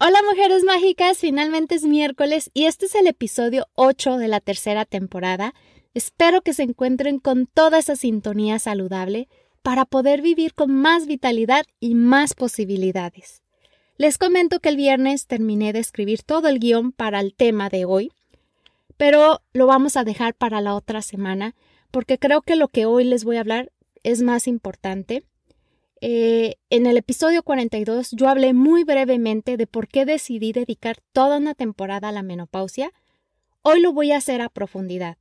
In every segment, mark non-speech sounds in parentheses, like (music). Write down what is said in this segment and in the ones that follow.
Hola mujeres mágicas, finalmente es miércoles y este es el episodio 8 de la tercera temporada. Espero que se encuentren con toda esa sintonía saludable para poder vivir con más vitalidad y más posibilidades. Les comento que el viernes terminé de escribir todo el guion para el tema de hoy, pero lo vamos a dejar para la otra semana porque creo que lo que hoy les voy a hablar es más importante. Eh, en el episodio 42 yo hablé muy brevemente de por qué decidí dedicar toda una temporada a la menopausia. Hoy lo voy a hacer a profundidad.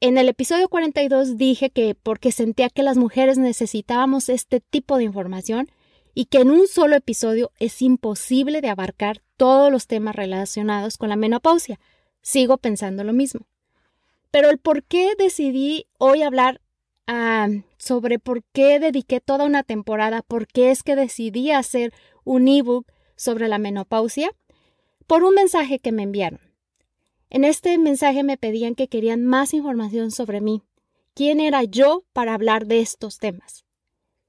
En el episodio 42 dije que porque sentía que las mujeres necesitábamos este tipo de información y que en un solo episodio es imposible de abarcar todos los temas relacionados con la menopausia. Sigo pensando lo mismo. Pero el por qué decidí hoy hablar ah, sobre por qué dediqué toda una temporada, por qué es que decidí hacer un ebook sobre la menopausia, por un mensaje que me enviaron. En este mensaje me pedían que querían más información sobre mí, quién era yo para hablar de estos temas.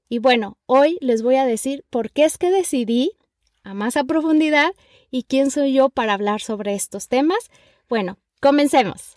Y bueno, hoy les voy a decir por qué es que decidí a más profundidad y quién soy yo para hablar sobre estos temas. Bueno, comencemos.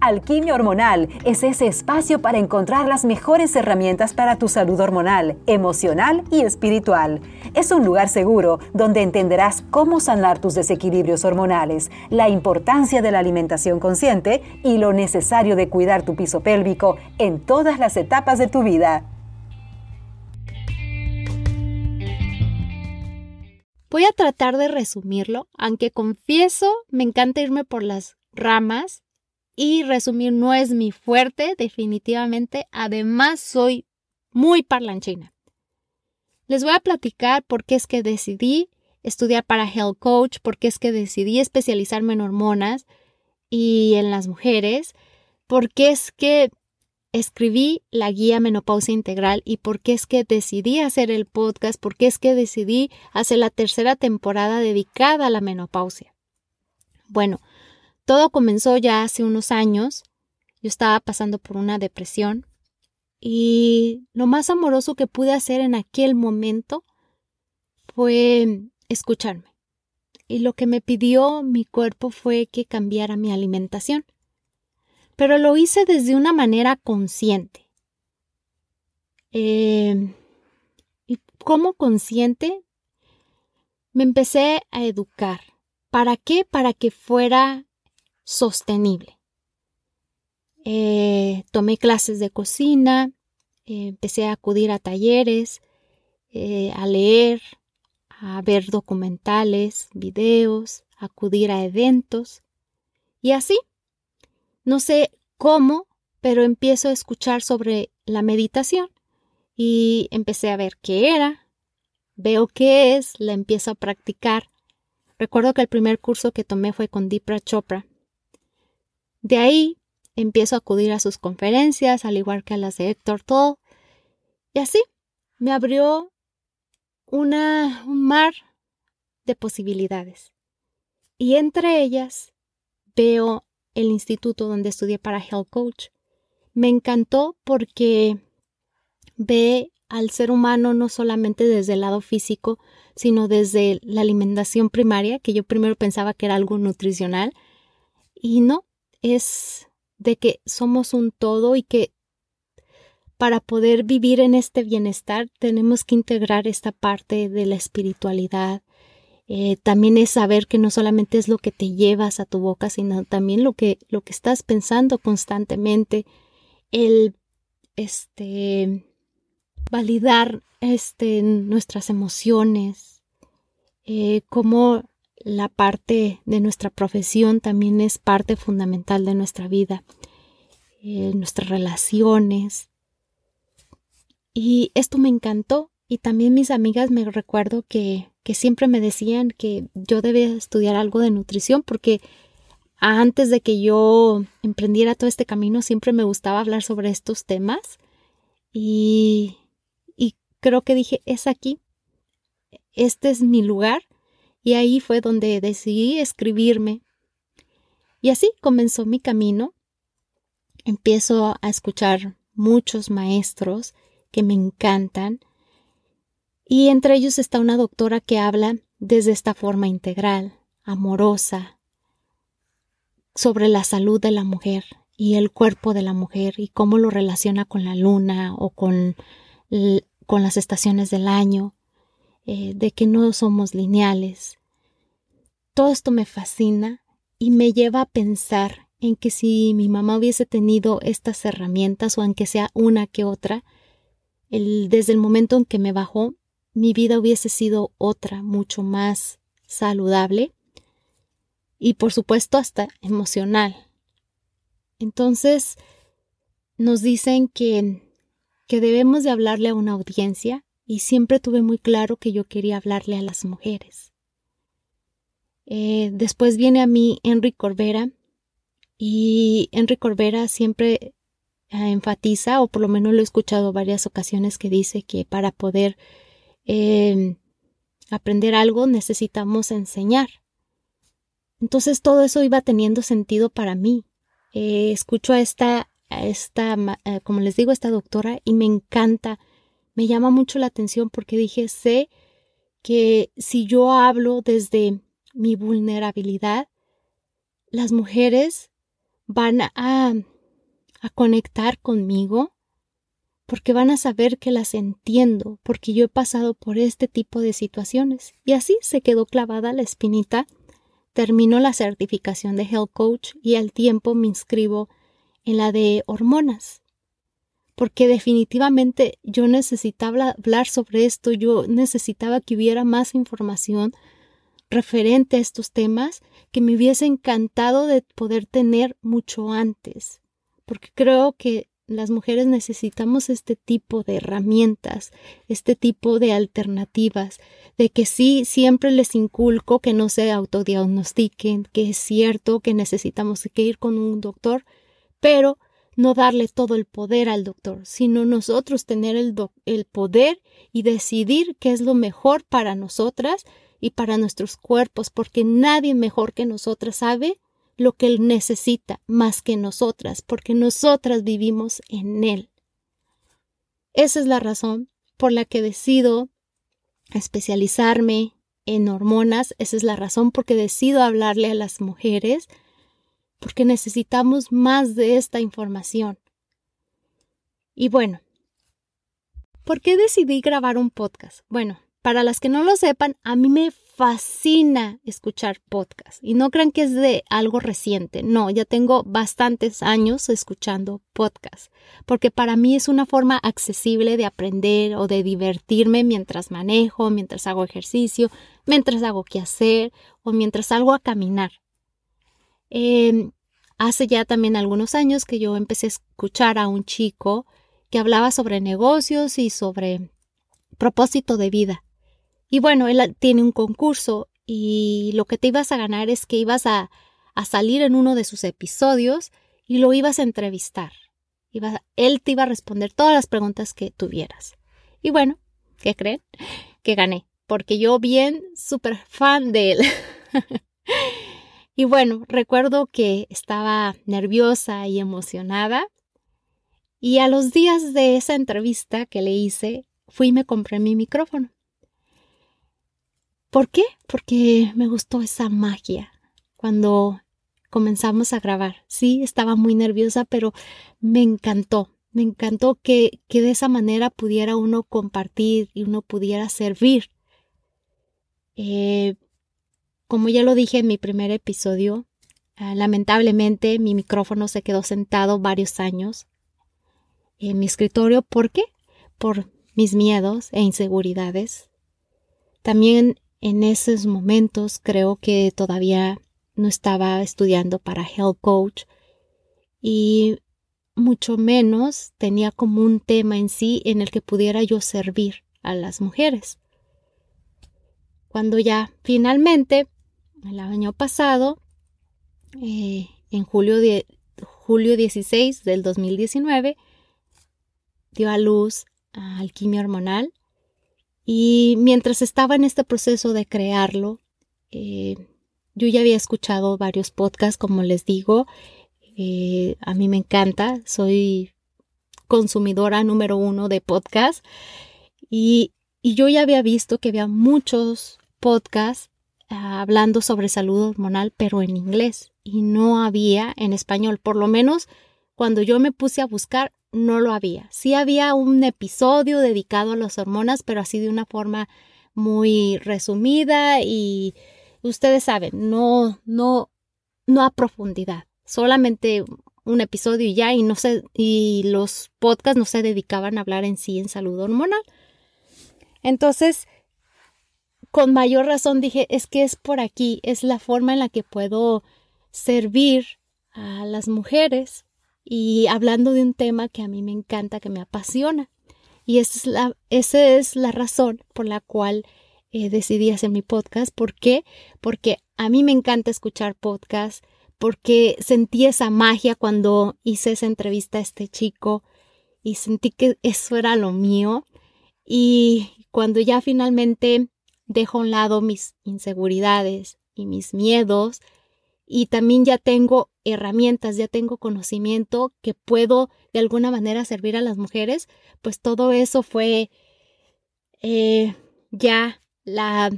Alquimia Hormonal es ese espacio para encontrar las mejores herramientas para tu salud hormonal, emocional y espiritual. Es un lugar seguro donde entenderás cómo sanar tus desequilibrios hormonales, la importancia de la alimentación consciente y lo necesario de cuidar tu piso pélvico en todas las etapas de tu vida. Voy a tratar de resumirlo, aunque confieso me encanta irme por las ramas y resumir no es mi fuerte, definitivamente. Además, soy muy parlanchina. Les voy a platicar por qué es que decidí estudiar para Health Coach, por qué es que decidí especializarme en hormonas y en las mujeres, por qué es que escribí la guía Menopausia Integral y por qué es que decidí hacer el podcast, por qué es que decidí hacer la tercera temporada dedicada a la menopausia. Bueno, todo comenzó ya hace unos años. Yo estaba pasando por una depresión y lo más amoroso que pude hacer en aquel momento fue escucharme. Y lo que me pidió mi cuerpo fue que cambiara mi alimentación. Pero lo hice desde una manera consciente. Eh, ¿Y cómo consciente? Me empecé a educar. ¿Para qué? Para que fuera sostenible. Eh, tomé clases de cocina, eh, empecé a acudir a talleres, eh, a leer, a ver documentales, videos, acudir a eventos. Y así, no sé cómo, pero empiezo a escuchar sobre la meditación y empecé a ver qué era, veo qué es, la empiezo a practicar. Recuerdo que el primer curso que tomé fue con Deepa Chopra de ahí empiezo a acudir a sus conferencias, al igual que a las de Héctor Toll. Y así me abrió una, un mar de posibilidades. Y entre ellas veo el instituto donde estudié para Health Coach. Me encantó porque ve al ser humano no solamente desde el lado físico, sino desde la alimentación primaria, que yo primero pensaba que era algo nutricional, y no, es de que somos un todo y que para poder vivir en este bienestar tenemos que integrar esta parte de la espiritualidad. Eh, también es saber que no solamente es lo que te llevas a tu boca, sino también lo que, lo que estás pensando constantemente. El este validar este, nuestras emociones, eh, cómo la parte de nuestra profesión también es parte fundamental de nuestra vida, eh, nuestras relaciones. Y esto me encantó y también mis amigas me recuerdo que, que siempre me decían que yo debía estudiar algo de nutrición porque antes de que yo emprendiera todo este camino siempre me gustaba hablar sobre estos temas y, y creo que dije, es aquí, este es mi lugar. Y ahí fue donde decidí escribirme. Y así comenzó mi camino. Empiezo a escuchar muchos maestros que me encantan. Y entre ellos está una doctora que habla desde esta forma integral, amorosa, sobre la salud de la mujer y el cuerpo de la mujer y cómo lo relaciona con la luna o con, con las estaciones del año, eh, de que no somos lineales. Todo esto me fascina y me lleva a pensar en que si mi mamá hubiese tenido estas herramientas o aunque sea una que otra, el, desde el momento en que me bajó, mi vida hubiese sido otra, mucho más saludable y por supuesto hasta emocional. Entonces, nos dicen que, que debemos de hablarle a una audiencia y siempre tuve muy claro que yo quería hablarle a las mujeres. Eh, después viene a mí Enrique Corbera y Enrique Corbera siempre eh, enfatiza, o por lo menos lo he escuchado varias ocasiones, que dice que para poder eh, aprender algo necesitamos enseñar. Entonces todo eso iba teniendo sentido para mí. Eh, escucho a esta, a esta, como les digo, esta doctora y me encanta, me llama mucho la atención porque dije, sé que si yo hablo desde mi vulnerabilidad, las mujeres van a, a conectar conmigo porque van a saber que las entiendo, porque yo he pasado por este tipo de situaciones. Y así se quedó clavada la espinita termino la certificación de Health Coach y al tiempo me inscribo en la de hormonas. Porque definitivamente yo necesitaba hablar sobre esto, yo necesitaba que hubiera más información referente a estos temas que me hubiese encantado de poder tener mucho antes. Porque creo que las mujeres necesitamos este tipo de herramientas, este tipo de alternativas, de que sí, siempre les inculco que no se autodiagnostiquen, que es cierto que necesitamos que ir con un doctor, pero no darle todo el poder al doctor, sino nosotros tener el, poder y decidir qué es lo mejor para nosotras y para nuestros cuerpos, porque nadie mejor que nosotras sabe lo que Él necesita más que nosotras, porque nosotras vivimos en Él. Esa es la razón por la que decido especializarme en hormonas, esa es la razón por que decido hablarle a las mujeres, porque necesitamos más de esta información. Y bueno, ¿por qué decidí grabar un podcast? Bueno, para las que no lo sepan, a mí me fascina escuchar podcasts y no crean que es de algo reciente, no, ya tengo bastantes años escuchando podcasts, porque para mí es una forma accesible de aprender o de divertirme mientras manejo, mientras hago ejercicio, mientras hago qué hacer o mientras salgo a caminar. Em, hace ya también algunos años que yo empecé a escuchar a un chico que hablaba sobre negocios y sobre propósito de vida. Y bueno, él tiene un concurso y lo que te ibas a ganar es que ibas a, salir en uno de sus episodios y lo ibas a entrevistar. él te iba a responder todas las preguntas que tuvieras. Y bueno, ¿qué creen? Que gané, porque yo bien súper fan de él. (laughs) y bueno, recuerdo que estaba nerviosa y emocionada. Y a los días de esa entrevista que le hice, fui y me compré mi micrófono. ¿Por qué? Porque me gustó esa magia cuando comenzamos a grabar. Sí, estaba muy nerviosa, pero me encantó. Me encantó que, que de esa manera pudiera uno compartir y uno pudiera servir. Eh, como ya lo dije en mi primer episodio, ah, lamentablemente mi micrófono se quedó sentado varios años en mi escritorio. ¿Por qué? Por mis miedos e inseguridades. También en esos momentos creo que todavía no estaba estudiando para Health Coach y mucho menos tenía como un tema en sí en el que pudiera yo servir a las mujeres. Cuando ya finalmente, el año pasado, eh, en julio, de, julio 16 del 2019, dio a luz a alquimia hormonal Y mientras estaba en este proceso de crearlo, eh, yo ya había escuchado varios podcasts, como les digo, eh, a mí me encanta, soy consumidora número uno de podcasts y, yo ya había visto que había muchos podcasts hablando sobre salud hormonal, pero en inglés y no había en español, por lo menos cuando yo me puse a buscar no lo había. Sí había un episodio dedicado a las hormonas, pero así de una forma muy resumida y ustedes saben, no, no, no a profundidad, solamente un episodio y ya, y no sé, y los podcasts no se dedicaban a hablar en sí en salud hormonal. Entonces, con mayor razón dije, es que es por aquí, es la forma en la que puedo servir a las mujeres y hablando de un tema que a mí me encanta, que me apasiona. Y esa es la, esa es la razón por la cual eh, decidí hacer mi podcast. ¿Por qué? Porque a mí me encanta escuchar podcasts, porque sentí esa magia cuando hice esa entrevista a este chico y sentí que eso era lo mío. Y cuando ya finalmente dejo a un lado mis inseguridades y mis miedos, y también ya tengo herramientas, ya tengo conocimiento que puedo de alguna manera servir a las mujeres, pues todo eso fue eh, ya la,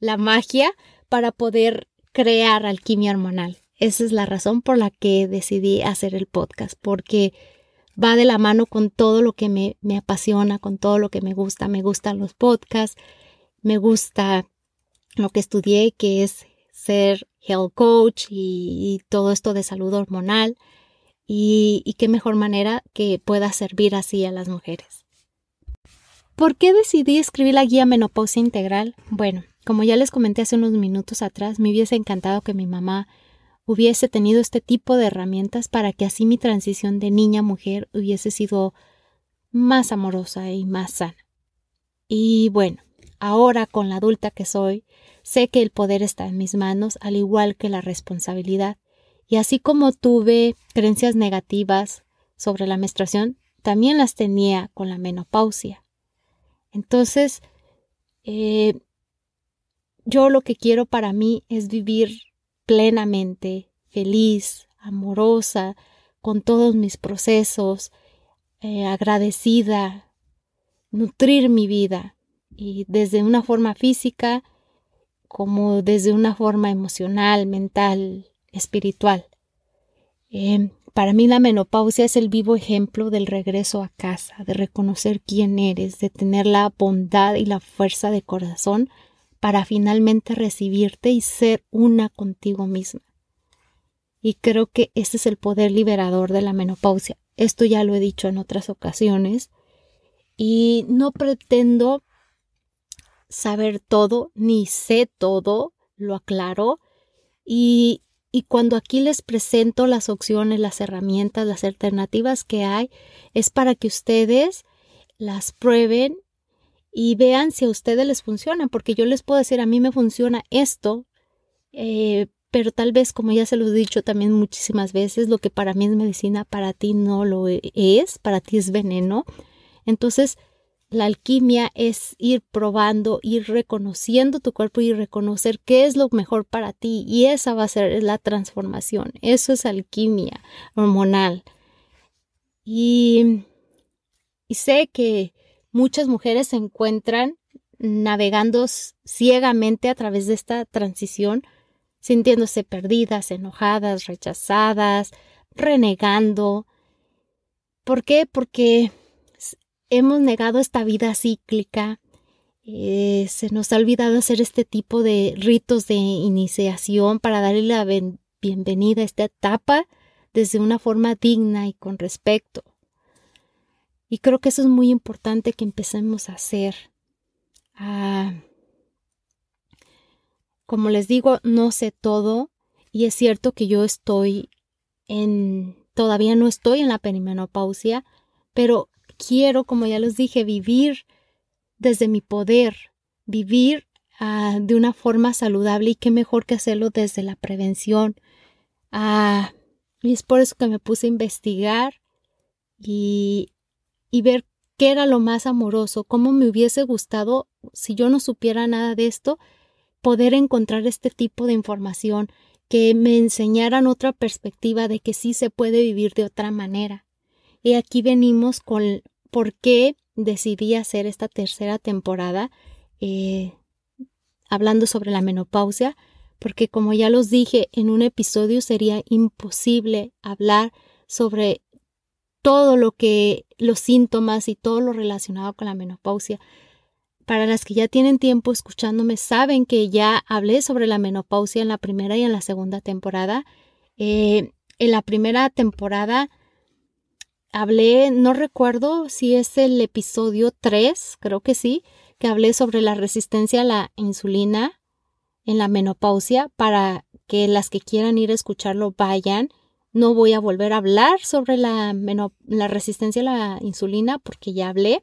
la magia para poder crear alquimia hormonal. Esa es la razón por la que decidí hacer el podcast, porque va de la mano con todo lo que me, me apasiona, con todo lo que me gusta. Me gustan los podcasts, me gusta lo que estudié, que es ser health coach y, todo esto de salud hormonal. Y, y qué mejor manera que pueda servir así a las mujeres. ¿Por qué decidí escribir la guía menopausia integral? Bueno, como ya les comenté hace unos minutos atrás, me hubiese encantado que mi mamá hubiese tenido este tipo de herramientas para que así mi transición de niña a mujer hubiese sido más amorosa y más sana. Y bueno, ahora con la adulta que soy, sé que el poder está en mis manos, al igual que la responsabilidad. Y así como tuve creencias negativas sobre la menstruación, también las tenía con la menopausia. Entonces, eh, yo lo que quiero para mí es vivir plenamente, feliz, amorosa, con todos mis procesos, eh, agradecida, nutrir mi vida, y desde una forma física como desde una forma emocional, mental, espiritual. Eh, para mí la menopausia es el vivo ejemplo del regreso a casa, de reconocer quién eres, de tener la bondad y la fuerza de corazón para finalmente recibirte y ser una contigo misma. Y creo que ese es el poder liberador de la menopausia. Esto ya lo he dicho en otras ocasiones y no pretendo saber todo ni sé todo, lo aclaro y y cuando aquí les presento las opciones, las herramientas, las alternativas que hay, es para que ustedes las prueben y vean si a ustedes les funciona, porque yo les puedo decir, a mí me funciona esto, eh, pero tal vez, como ya se lo he dicho también muchísimas veces, lo que para mí es medicina, para ti no lo es, para ti es veneno. Entonces, la alquimia es ir probando, ir reconociendo tu cuerpo y reconocer qué es lo mejor para ti. Y esa va a ser la transformación. Eso es alquimia hormonal. Y, y sé que muchas mujeres se encuentran navegando ciegamente a través de esta transición, sintiéndose perdidas, enojadas, rechazadas, renegando. ¿Por qué? Porque hemos negado esta vida cíclica, eh, se nos ha olvidado hacer este tipo de ritos de iniciación para darle la bienvenida a esta etapa desde una forma digna y con respeto. Y creo que eso es muy importante que empecemos a hacer. Ah, como les digo, no sé todo y es cierto que yo estoy en, todavía no estoy en la perimenopausia, pero quiero, como ya les dije, vivir desde mi poder, vivir ah, de una forma saludable y qué mejor que hacerlo desde la prevención. Ah, y es por eso que me puse a investigar y, y ver qué era lo más amoroso, cómo me hubiese gustado, si yo no supiera nada de esto, poder encontrar este tipo de información, que me enseñaran otra perspectiva de que sí se puede vivir de otra manera. Y aquí venimos con por qué decidí hacer esta tercera temporada eh, hablando sobre la menopausia, porque como ya los dije en un episodio sería imposible hablar sobre todo lo que los síntomas y todo lo relacionado con la menopausia. Para las que ya tienen tiempo escuchándome, saben que ya hablé sobre la menopausia en la primera y en la segunda temporada. Eh, en la primera temporada hablé, no recuerdo si es el episodio 3, creo que sí, que hablé sobre la resistencia a la insulina en la menopausia para que las que quieran ir a escucharlo vayan. No voy a volver a hablar sobre la, la resistencia a la insulina porque ya hablé.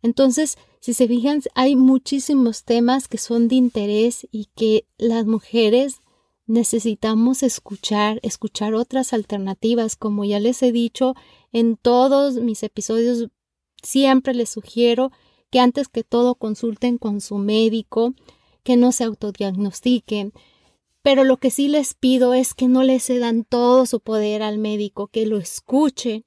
Entonces, si se fijan, hay muchísimos temas que son de interés y que las mujeres necesitamos escuchar, escuchar otras alternativas. Como ya les he dicho en todos mis episodios, siempre les sugiero que antes que todo consulten con su médico, que no se autodiagnostiquen. Pero lo que sí les pido es que no le cedan todo su poder al médico, que lo escuchen,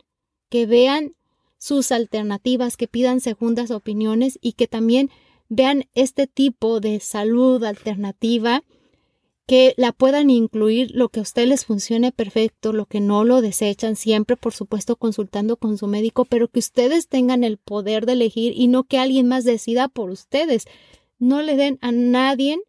que vean sus alternativas, que pidan segundas opiniones y que también vean este tipo de salud alternativa que la puedan incluir lo que a ustedes les funcione perfecto, lo que no lo desechan, siempre por supuesto consultando con su médico, pero que ustedes tengan el poder de elegir y no que alguien más decida por ustedes. No le den a nadie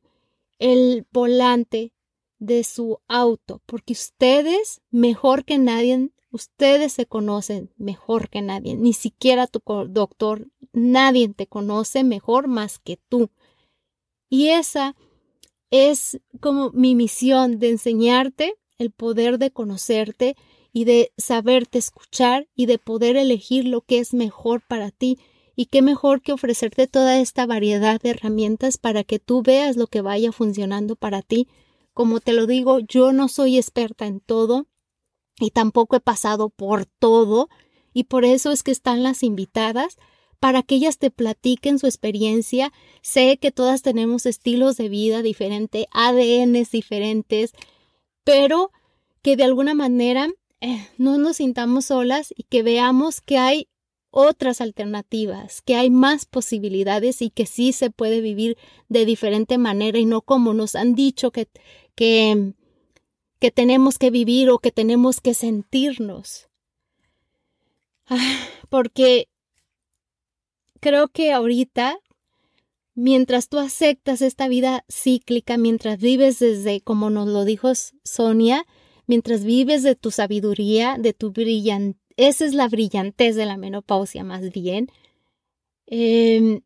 el volante de su auto, porque ustedes, mejor que nadie, ustedes se conocen mejor que nadie, ni siquiera tu doctor, nadie te conoce mejor más que tú. Y esa es como mi misión de enseñarte el poder de conocerte y de saberte escuchar y de poder elegir lo que es mejor para ti. Y qué mejor que ofrecerte toda esta variedad de herramientas para que tú veas lo que vaya funcionando para ti. Como te lo digo, yo no soy experta en todo y tampoco he pasado por todo y por eso es que están las invitadas para que ellas te platiquen su experiencia. Sé que todas tenemos estilos de vida diferentes, ADNs diferentes, pero que de alguna manera eh, no nos sintamos solas y que veamos que hay otras alternativas, que hay más posibilidades y que sí se puede vivir de diferente manera y no como nos han dicho que, que, que tenemos que vivir o que tenemos que sentirnos. Ah, porque creo que ahorita, mientras tú aceptas esta vida cíclica, mientras vives desde, como nos lo dijo Sonia, mientras vives de tu sabiduría, de tu brillantez, esa es la brillantez de la menopausia más bien. Em,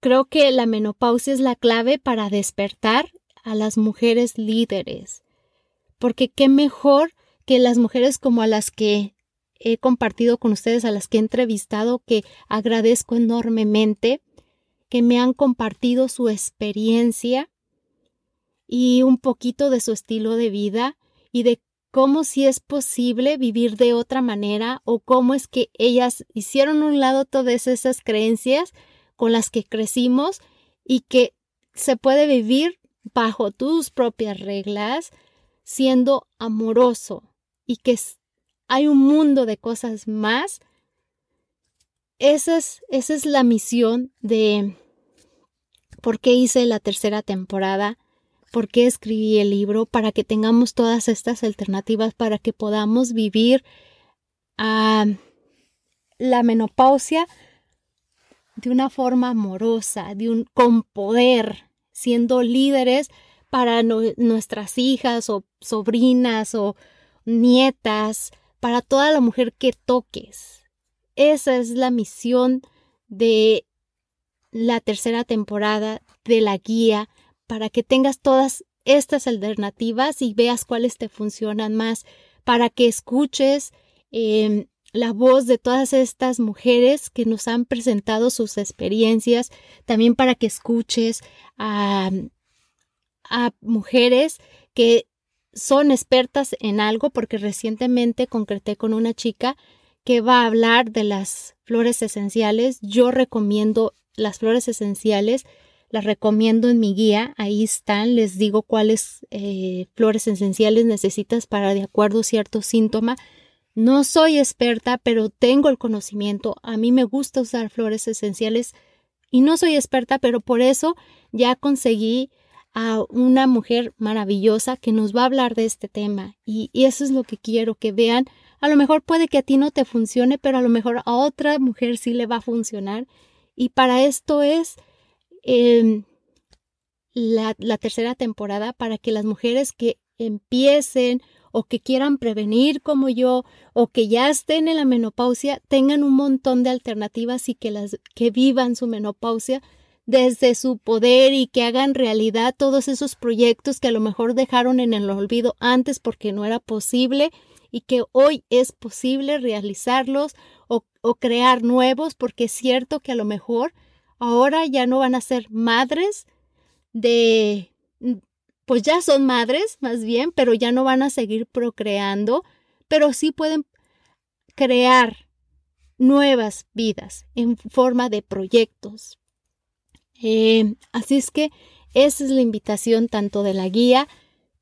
creo que la menopausia es la clave para despertar a las mujeres líderes, porque qué mejor que las mujeres como a las que he compartido con ustedes, a las que he entrevistado, que agradezco enormemente, que me han compartido su experiencia y un poquito de su estilo de vida y de cómo si es posible vivir de otra manera o cómo es que ellas hicieron un lado todas esas creencias con las que crecimos y que se puede vivir bajo tus propias reglas, siendo amoroso y que hay un mundo de cosas más. Esa es, esa es la misión de por qué hice la tercera temporada, por qué escribí el libro, para que tengamos todas estas alternativas, para que podamos vivir a la menopausia de una forma amorosa, de un, con poder, siendo líderes para nuestras hijas o sobrinas o nietas, para toda la mujer que toques. Esa es la misión de la tercera temporada de la guía para que tengas todas estas alternativas y veas cuáles te funcionan más, para que escuches em, la voz de todas estas mujeres que nos han presentado sus experiencias, también para que escuches a, a mujeres que son expertas en algo porque recientemente concreté con una chica que va a hablar de las flores esenciales. Yo recomiendo las flores esenciales, las recomiendo en mi guía, ahí están, les digo cuáles eh, flores esenciales necesitas para de acuerdo a cierto síntoma. No soy experta, pero tengo el conocimiento. A mí me gusta usar flores esenciales y no soy experta, pero por eso ya conseguí a una mujer maravillosa que nos va a hablar de este tema. Y, eso es lo que quiero que vean. A lo mejor puede que a ti no te funcione, pero a lo mejor a otra mujer sí le va a funcionar. Y para esto es em, la, la tercera temporada, para que las mujeres que empiecen o que quieran prevenir como yo o que ya estén en la menopausia tengan un montón de alternativas y que las que vivan su menopausia desde su poder y que hagan realidad todos esos proyectos que a lo mejor dejaron en el olvido antes porque no era posible y que hoy es posible realizarlos o, crear nuevos porque es cierto que a lo mejor ahora ya no van a ser madres de pues ya son madres más bien, pero ya no van a seguir procreando, pero sí pueden crear nuevas vidas en forma de proyectos, eh, así es que esa es la invitación tanto de la guía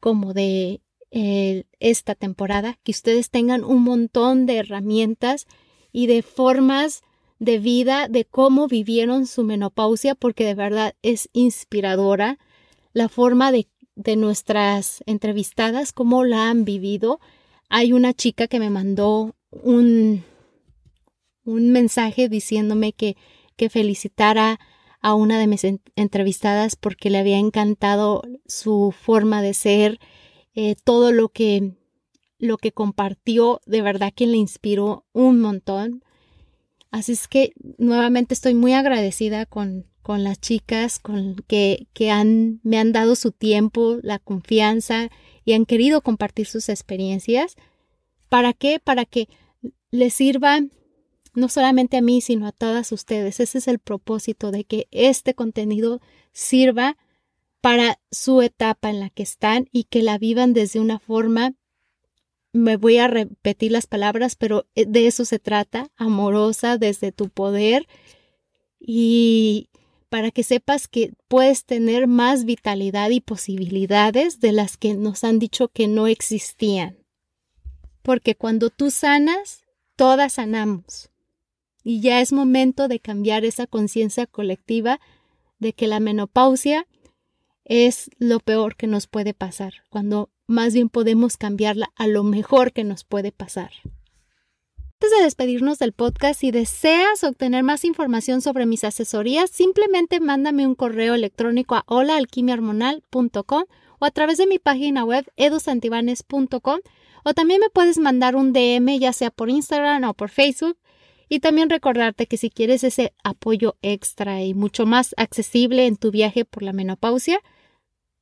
como de eh, esta temporada, que ustedes tengan un montón de herramientas y de formas de vida de cómo vivieron su menopausia, porque de verdad es inspiradora la forma de, de nuestras entrevistadas, cómo la han vivido. Hay una chica que me mandó un, un mensaje diciéndome que, que felicitara a una de mis entrevistadas porque le había encantado su forma de ser, eh, todo lo que, lo que compartió, de verdad que le inspiró un montón. Así es que nuevamente estoy muy agradecida con, con las chicas con que, que han, me han dado su tiempo, la confianza y han querido compartir sus experiencias. ¿Para qué? Para que les sirva no solamente a mí, sino a todas ustedes. Ese es el propósito de que este contenido sirva para su etapa en la que están y que la vivan desde una forma, me voy a repetir las palabras, pero eh, de eso se trata, amorosa, desde tu poder y para que sepas que puedes tener más vitalidad y posibilidades de las que nos han dicho que no existían. Porque cuando tú sanas, todas sanamos. Y ya es momento de cambiar esa conciencia colectiva de que la menopausia es lo peor que nos puede pasar, cuando más bien podemos cambiarla a lo mejor que nos puede pasar. Antes de despedirnos del podcast, si deseas obtener más información sobre mis asesorías, simplemente mándame un correo electrónico a holaalquimiahormonal.com o a través de mi página web edusantibanes.com o también me puedes mandar un DM ya sea por Instagram o por Facebook y también recordarte que si quieres ese apoyo extra y mucho más accesible en tu viaje por la menopausia,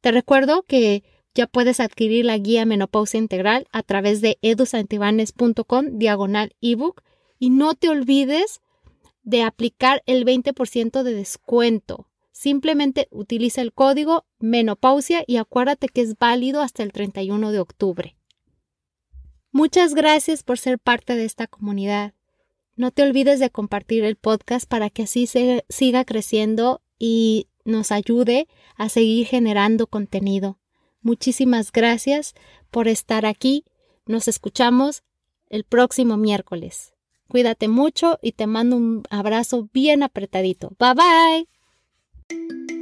te recuerdo que ya puedes adquirir la guía Menopausia Integral a través de edusantibanes.com diagonal ebook y no te olvides de aplicar el 20% de descuento. Simplemente utiliza el código menopausia y acuérdate que es válido hasta el 31 de octubre. Muchas gracias por ser parte de esta comunidad. No te olvides de compartir el podcast para que así se siga creciendo y nos ayude a seguir generando contenido. Muchísimas gracias por estar aquí. Nos escuchamos el próximo miércoles. Cuídate mucho y te mando un abrazo bien apretadito. Bye bye.